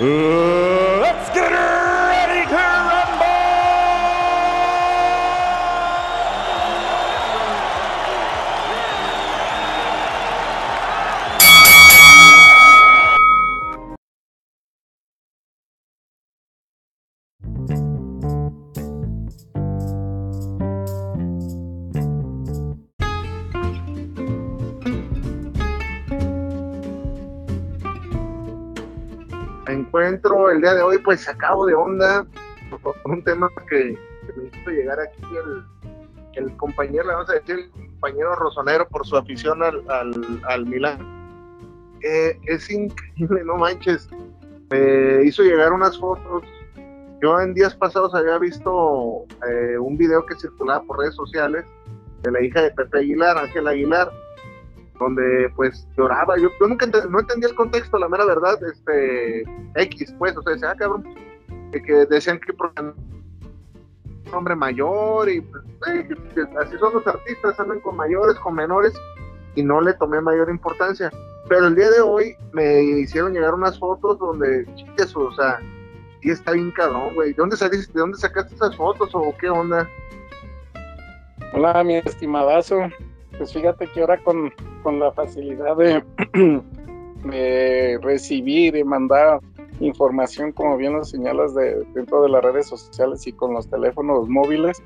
let's get ready to encuentro el día de hoy, pues acabo de onda por un tema que, me hizo llegar aquí el, el compañero, vamos a decir, el compañero Rosonero por su afición al, al, al Milán. Eh, es increíble, no manches. Me hizo llegar unas fotos. Yo en días pasados había visto eh, un video que circulaba por redes sociales de la hija de Pepe Aguilar, Ángel Aguilar, donde pues lloraba. Yo, nunca no entendía el contexto, la mera verdad, este X, pues, o sea, decía, ah, cabrón, que, decían que un hombre mayor y pues, eh, así son los artistas, andan con mayores, con menores, y no le tomé mayor importancia. Pero el día de hoy me hicieron llegar unas fotos donde, chiques, o sea, sí está bien cabrón, güey. ¿De dónde saliste, de dónde sacaste esas fotos o qué onda? Hola, mi estimadazo. Pues fíjate que ahora con, con la facilidad de, recibir y mandar información, como bien lo señalas, de, dentro de las redes sociales y con los teléfonos móviles,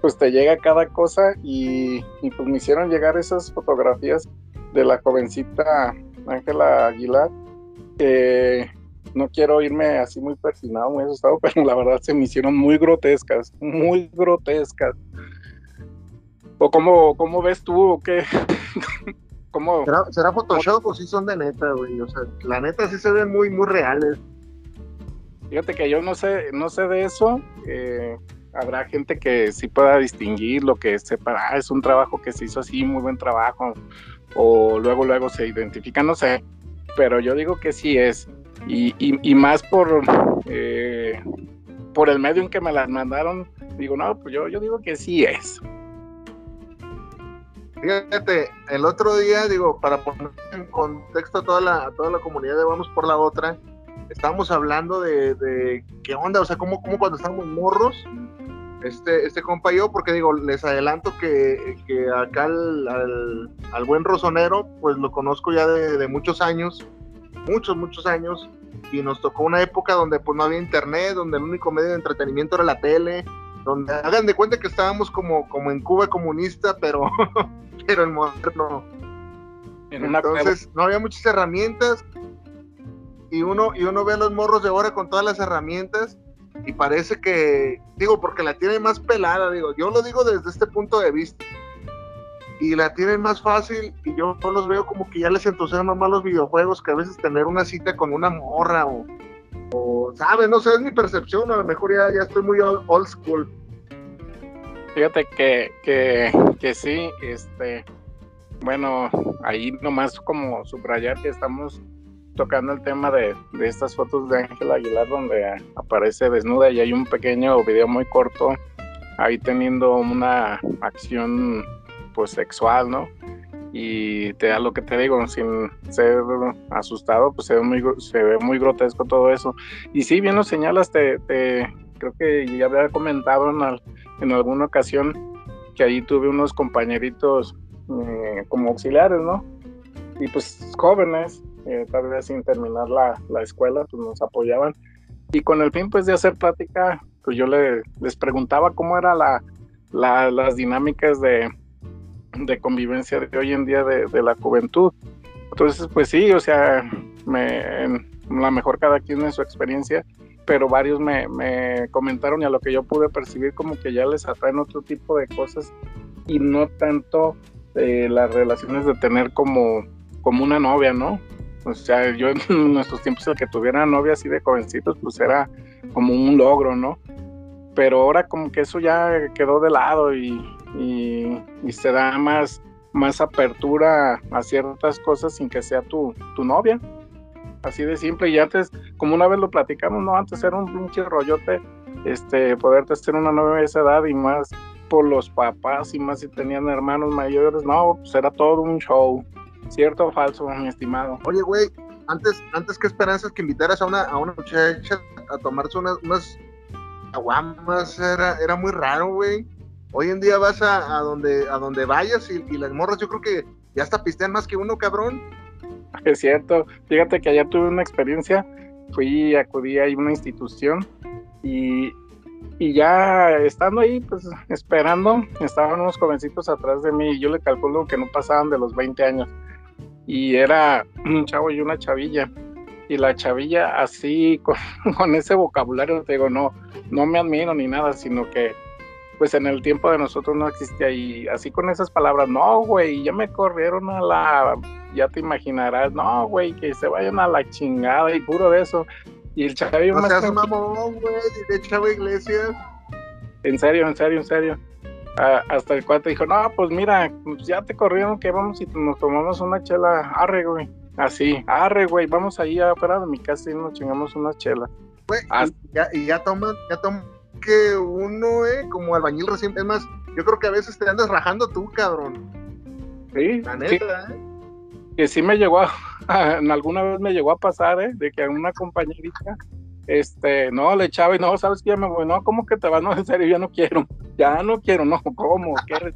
pues te llega cada cosa y, y pues me hicieron llegar esas fotografías de la jovencita Ángela Aguilar, que no quiero irme así muy persinado, muy asustado, pero la verdad se me hicieron muy grotescas, muy grotescas. ¿O cómo, cómo ves tú o qué? ¿Cómo? ¿Será, será Photoshop o sí son de neta, güey? O sea, la neta sí se ven muy, muy reales. Fíjate que yo no sé, no sé de eso. Eh, habrá gente que sí pueda distinguir lo que sepa, ah, es un trabajo que se hizo así, muy buen trabajo, o luego, luego se identifica, no sé. Pero yo digo que sí es. Y, y, y más por, eh, por el medio en que me las mandaron, digo, no, pues yo, yo digo que sí es. Fíjate, el otro día, digo, para poner en contexto a toda la, a toda la comunidad de Vamos por la Otra, estábamos hablando de, qué onda, o sea, como, como cuando estábamos morros, este, este compa y yo, porque digo, les adelanto que, que acá al, al, al, buen rosonero, pues lo conozco ya de, de, muchos años, muchos, muchos años, y nos tocó una época donde pues no había internet, donde el único medio de entretenimiento era la tele, donde hagan de cuenta que estábamos como, como en Cuba comunista, pero, pero en moderno. En Entonces, no había muchas herramientas, y uno, y uno ve a los morros de ahora con todas las herramientas, y parece que, digo, porque la tienen más pelada, digo, yo lo digo desde este punto de vista. Y la tienen más fácil y yo los veo como que ya les entusiasman más los videojuegos que a veces tener una cita con una morra o, o ¿sabes? No sé, es mi percepción, a lo mejor ya, ya estoy muy old, old school. Fíjate que, que, que sí, este, bueno, ahí nomás como subrayar que estamos tocando el tema de, de estas fotos de Ángela Aguilar donde aparece desnuda y hay un pequeño video muy corto ahí teniendo una acción pues sexual, ¿no? Y te da lo que te digo, sin ser asustado, pues se ve muy, se ve muy grotesco todo eso. Y sí, bien lo señalas, te, te creo que ya había comentado en, al, en alguna ocasión que ahí tuve unos compañeritos eh, como auxiliares, ¿no? Y pues jóvenes, eh, tal vez sin terminar la, la, escuela, pues nos apoyaban. Y con el fin pues de hacer plática, pues yo le, les preguntaba cómo era la, la, las dinámicas de, de, convivencia de hoy en día de, de, la juventud. Entonces pues sí, o sea, me, la mejor cada quien en su experiencia, pero varios me, me comentaron y a lo que yo pude percibir como que ya les atraen otro tipo de cosas y no tanto eh, las relaciones de tener como, como una novia, ¿no? O sea, yo en nuestros tiempos el que tuviera novia así de jovencitos, pues era como un logro, ¿no? Pero ahora como que eso ya quedó de lado y, y, y se da más, más apertura a ciertas cosas sin que sea tu, tu novia. Así de simple. Y antes, como una vez lo platicamos, no, antes era un pinche rollote, este, poderte hacer una novia de esa edad y más por los papás y más si tenían hermanos mayores, no, pues era todo un show. ¿Cierto o falso, mi estimado? Oye, güey, antes, antes que esperanzas que invitaras a una, a una muchacha a tomarse unas, aguamas, era, era muy raro, güey. Hoy en día vas a, a donde, a donde vayas y, y, las morras, yo creo que ya hasta pistean más que uno, cabrón. Es cierto. Fíjate que ayer tuve una experiencia, fui, acudí a una institución y y ya estando ahí, pues esperando, estaban unos jovencitos atrás de mí y yo le calculo que no pasaban de los 20 años. Y era un chavo y una chavilla. Y la chavilla así, con, con, ese vocabulario, te digo, no, no me admiro ni nada, sino que pues en el tiempo de nosotros no existía. Y así con esas palabras, no, güey, ya me corrieron a la, ya te imaginarás, no, güey, que se vayan a la chingada y puro de eso. Y el chavillo no más seas mamón, güey, de Chavo Iglesias. En serio, en serio, en serio. Ah, hasta el cuate dijo, no, pues mira, pues ya te corrieron que vamos y nos tomamos una chela, arre, güey. Así, arre, güey, vamos ahí afuera de mi casa y nos chingamos una chela. Güey, y ya, y ya toman, ya toman que uno, eh, como albañil reciente, es más, yo creo que a veces te andas rajando tú, cabrón. Sí, La neta, sí. eh. que sí me llegó a, alguna vez me llegó a pasar, ¿eh? De que a una compañerita, este, no, le echaba y no, sabes que ya me voy, no, ¿cómo que te vas? No, en serio, ya no quiero, ya no quiero, no, ¿cómo? ¿Qué?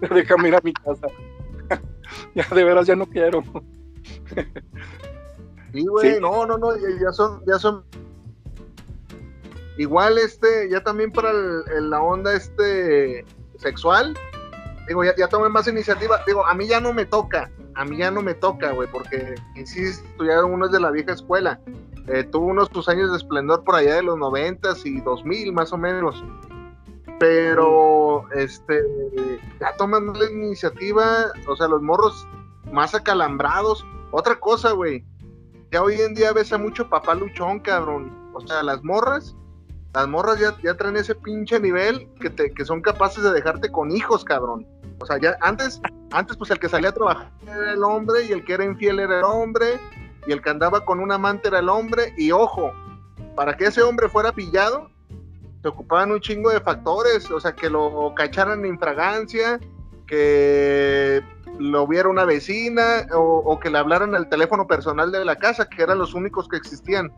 Déjame ir a mi casa. ya de veras ya no quiero. Sí, güey, Sí. no, no, no, ya son, ya son. Igual, este, ya también para el- la onda, este, sexual, digo, ya, ya más iniciativa. Digo, a mí ya no me toca, a mí ya no me toca, güey, porque, insisto, ya uno es de la vieja escuela. Eh, tuvo unos tus años de esplendor por allá de los noventas y dos mil, más o menos. Pero, este, ya toman la iniciativa, o sea, los morros más acalambrados. Otra cosa, güey, ya hoy en día ves a mucho papá luchón, cabrón. O sea, las morras, las morras ya, ya traen ese pinche nivel que, te, que son capaces de dejarte con hijos, cabrón. O sea, ya antes, antes pues el que salía a trabajar era el hombre y el que era infiel era el hombre y el que andaba con un amante era el hombre. Y ojo, para que ese hombre fuera pillado, se ocupaban un chingo de factores, o sea, que lo cacharan en fragancia, que lo viera una vecina o, o que le hablaran al teléfono personal de la casa, que eran los únicos que existían,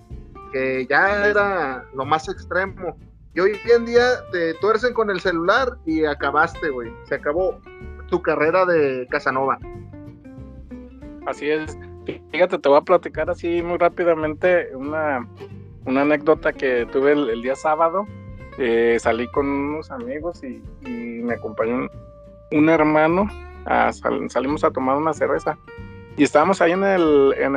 ya era lo más extremo. Y hoy en día te tuercen con el celular y acabaste, güey. Se acabó tu carrera de Casanova. Así es. Fíjate, te voy a platicar así muy rápidamente una, anécdota que tuve el, día sábado. Eh, salí con unos amigos y, me acompañó un, hermano. salimos a tomar una cerveza. Y estábamos ahí en el, en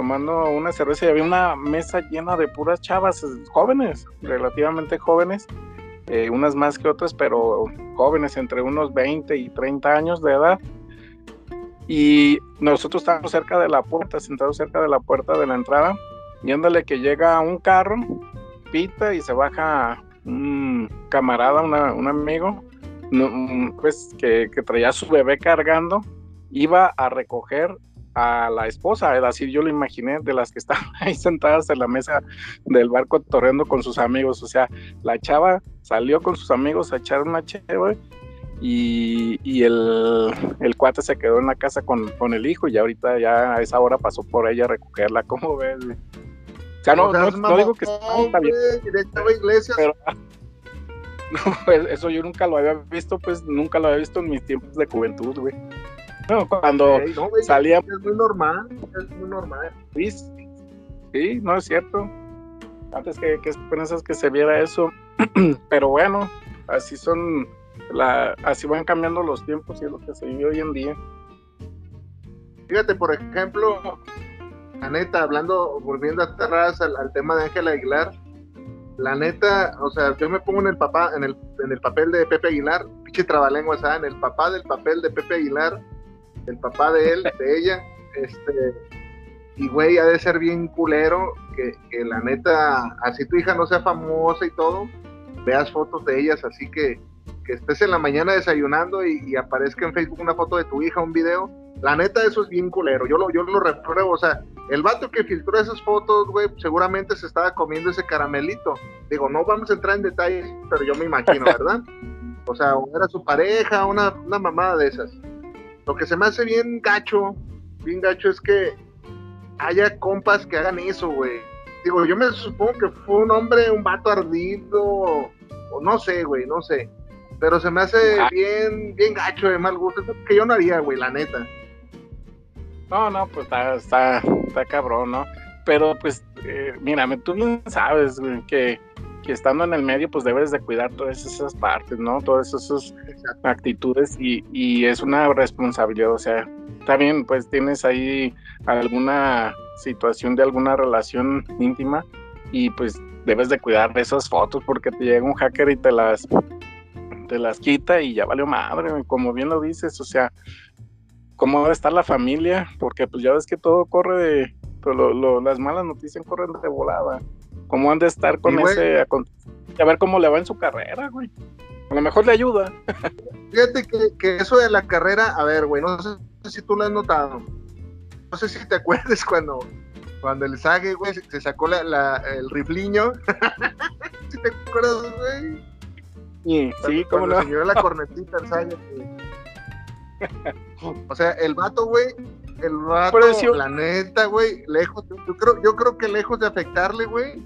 tomando una cerveza y había una mesa llena de puras chavas eh, jóvenes, relativamente jóvenes, eh, unas más que otras, pero jóvenes entre unos 20 y 30 años de edad. Y nosotros estábamos cerca de la puerta, sentados cerca de la puerta de la entrada, y ándale que llega un carro, pita y se baja un camarada, una- un amigo, pues que, que traía su bebé cargando, iba a recoger a la esposa, es así yo lo imaginé, de las que estaban ahí sentadas en la mesa del barco torreando con sus amigos, o sea, la chava salió con sus amigos a echar una chévere y, y el, el cuate se quedó en la casa con, con el hijo y ahorita ya a esa hora pasó por ella a recogerla, ¿cómo ves? O sea, no, O sea, no, digo que está bien, pero no, pues, eso yo nunca lo había visto, pues nunca lo había visto en mis tiempos de juventud, güey. No, cuando no, güey, salía Es muy normal, es muy normal. Sí, sí, no es cierto. Antes que, que pensas que se viera eso, pero bueno, así son, la, así van cambiando los tiempos y es lo que se vive hoy en día. Fíjate, por ejemplo, la neta, hablando, volviendo atrás al, al tema de Ángela Aguilar, la neta, o sea, yo me pongo en el papá, en el, en el papel de Pepe Aguilar, pinche trabalenguas, ¿ah? en el papá del papel de Pepe Aguilar, el papá de él, de ella, este, y, güey, ha de ser bien culero que, que, la neta, así tu hija no sea famosa y todo, veas fotos de ellas, así que, que estés en la mañana desayunando y, y, aparezca en Facebook una foto de tu hija, un video. La neta, eso es bien culero. Yo lo, yo lo repruebo. O sea, el vato que filtró esas fotos, güey, seguramente se estaba comiendo ese caramelito. Digo, no vamos a entrar en detalles, pero yo me imagino, ¿verdad? O sea, era su pareja, una, una mamada de esas. Lo que se me hace bien gacho, bien gacho es que haya compas que hagan eso, güey. Digo, yo me supongo que fue un hombre, un vato ardido, o no sé, güey, no sé. Pero se me hace bien, bien gacho de mal gusto. Que yo no haría, güey, la neta. No, no, pues está, está, está cabrón, ¿no? Pero pues, eh, mírame, tú no sabes, güey, que, que estando en el medio, pues debes de cuidar todas esas partes, ¿no? Todas esas actitudes y, y es una responsabilidad, o sea, también pues tienes ahí alguna situación de alguna relación íntima y pues debes de cuidar de esas fotos porque te llega un hacker y te las te las quita y ya valió madre, como bien lo dices, o sea, cómo debe estar la familia, porque pues ya ves que todo corre de, pues, lo, lo, las malas noticias corren de volada, cómo han de estar con ese, a ver cómo le va en su carrera, güey, a lo mejor le ayuda. Fíjate que, que eso de la carrera, a ver, güey, no sé si tú lo has notado, no sé si te acuerdas cuando cuando el Sage, güey, se sacó la, la, el rifliño. ¿Sí te acuerdas, güey? Sí, sí, como no. Se la cornetita el Sage, O sea, el vato, güey, el vato, Pareció... la neta, güey, lejos, yo creo, yo creo que lejos de afectarle, güey,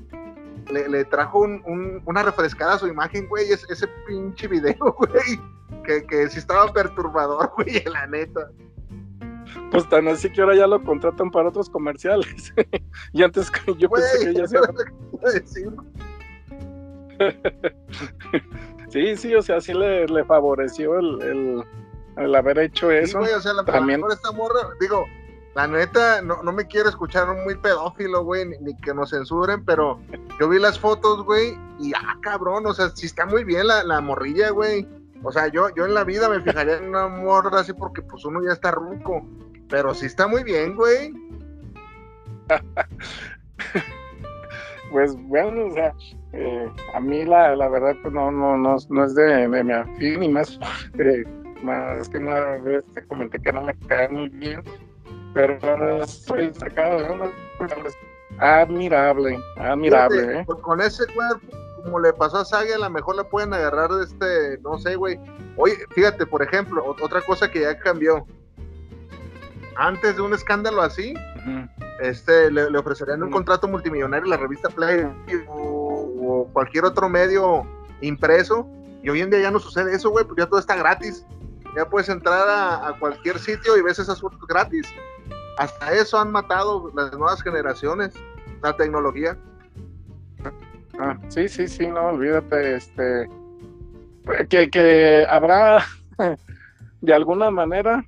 le, le, trajo un, un, una refrescada a su imagen, güey, ese, ese pinche video, güey, que, que sí estaba perturbador, güey, la neta. Pues tan así que ahora ya lo contratan para otros comerciales. y antes yo pensé que ya se... sí, sí, o sea, sí le, le favoreció el, el, el, haber hecho eso. Sí, güey, o sea, la También... esta morra, digo, la neta, no, no me quiero escuchar muy pedófilo, güey, ni, ni, que nos censuren, pero yo vi las fotos, güey, y ah, cabrón, o sea, sí está muy bien la, la morrilla, güey. O sea, yo, yo en la vida me fijaría en una morra así porque pues uno ya está ruco. Pero sí está muy bien, güey. pues bueno, o sea, eh, a mí la, la verdad pues no, no, no, no es de, de mi afín y más, eh, más que una vez te comenté que no me cae muy bien, pero estoy sacado de una admirable, admirable, Fíjate, ¿eh? Pues con ese cuerpo, como le pasó a Saga, a lo mejor la pueden agarrar de este, no sé, güey. Oye, fíjate, por ejemplo, otra cosa que ya cambió. Antes de un escándalo así, uh -huh. este, le, le ofrecerían un uh -huh. contrato multimillonario a la revista Play o, o, cualquier otro medio impreso. Y hoy en día ya no sucede eso, güey, porque ya todo está gratis. Ya puedes entrar a, a cualquier sitio y ves esas fotos gratis. Hasta eso han matado las nuevas generaciones, la tecnología. Ah, sí, sí, sí, no, olvídate, este, que, que habrá de alguna manera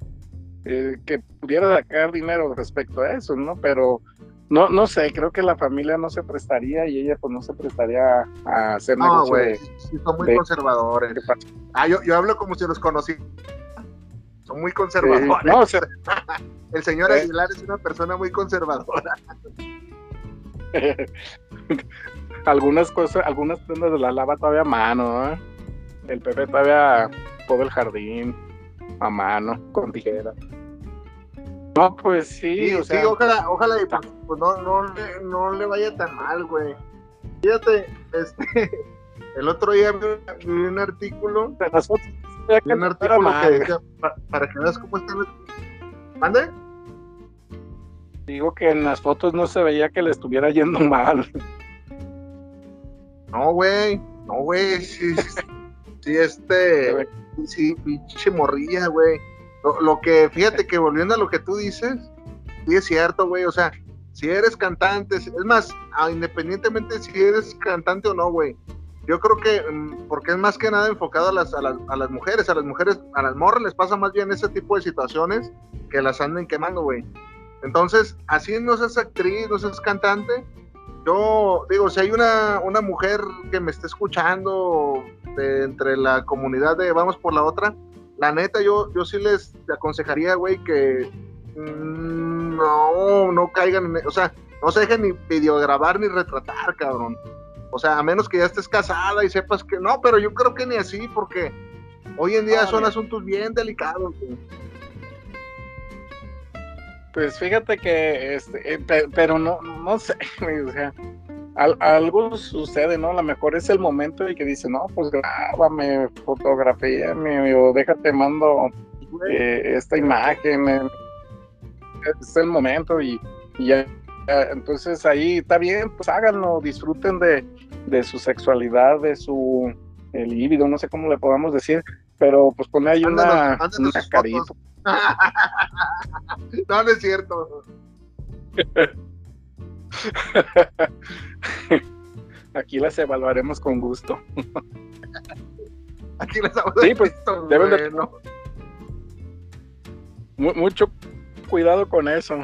eh, que pudiera sacar dinero respecto a eso, ¿no? Pero no, no sé, creo que la familia no se prestaría y ella pues no se prestaría a hacer no, negocio. güey, sí, son muy de, conservadores. De, ah, yo, yo hablo como si los conocí. Son muy conservadores. Sí, no, o sea, El señor eh, Aguilar es una persona muy conservadora. algunas cosas, algunas prendas de la lava todavía a mano, ¿eh? El Pepe todavía todo el jardín a mano, con tijera. No, pues sí, sí, o sea, sí ojalá, ojalá y pues, pues no, no, le, no le vaya tan mal, güey. Fíjate, este, el otro día vi, un artículo, de un artículo que decía, para, para que veas cómo están. ¿Mande? Digo que en las fotos no se veía que le estuviera yendo mal. No, güey, no, güey, sí, sí, este, sí, pinche morrilla, güey. Lo, lo, que, fíjate que volviendo a lo que tú dices, sí es cierto, güey, o sea, si eres cantante, es más, independientemente si eres cantante o no, güey, yo creo que, mm, porque es más que nada enfocado a las, a las, a las mujeres, a las mujeres, a las morras les pasa más bien ese tipo de situaciones que las anden quemando, güey. Entonces, así no seas actriz, no seas cantante, yo digo, si hay una, una mujer que me esté escuchando de, entre la comunidad de Vamos por la Otra, la neta, yo, yo sí les aconsejaría, güey, que, mm, no, no caigan en, o sea, no se dejen ni videograbar ni retratar, cabrón. O sea, a menos que ya estés casada y sepas que no, pero yo creo que ni así, porque hoy en día son asuntos bien delicados. Pues fíjate que, este, eh, pero no, no sé, o sea, algo sucede, ¿no? A lo mejor es el momento y que dice, no, pues grábame, fotografíame, o déjate, mando eh, esta imagen, eh, es el momento y, ya, entonces ahí está bien, pues háganlo, disfruten de, su sexualidad, de su el líbido, no sé cómo le podamos decir, pero pues pone ahí una, carita. no, no es cierto. Aquí las evaluaremos con gusto. Aquí las evaluaremos. Sí, pues deben de... Mucho cuidado con eso.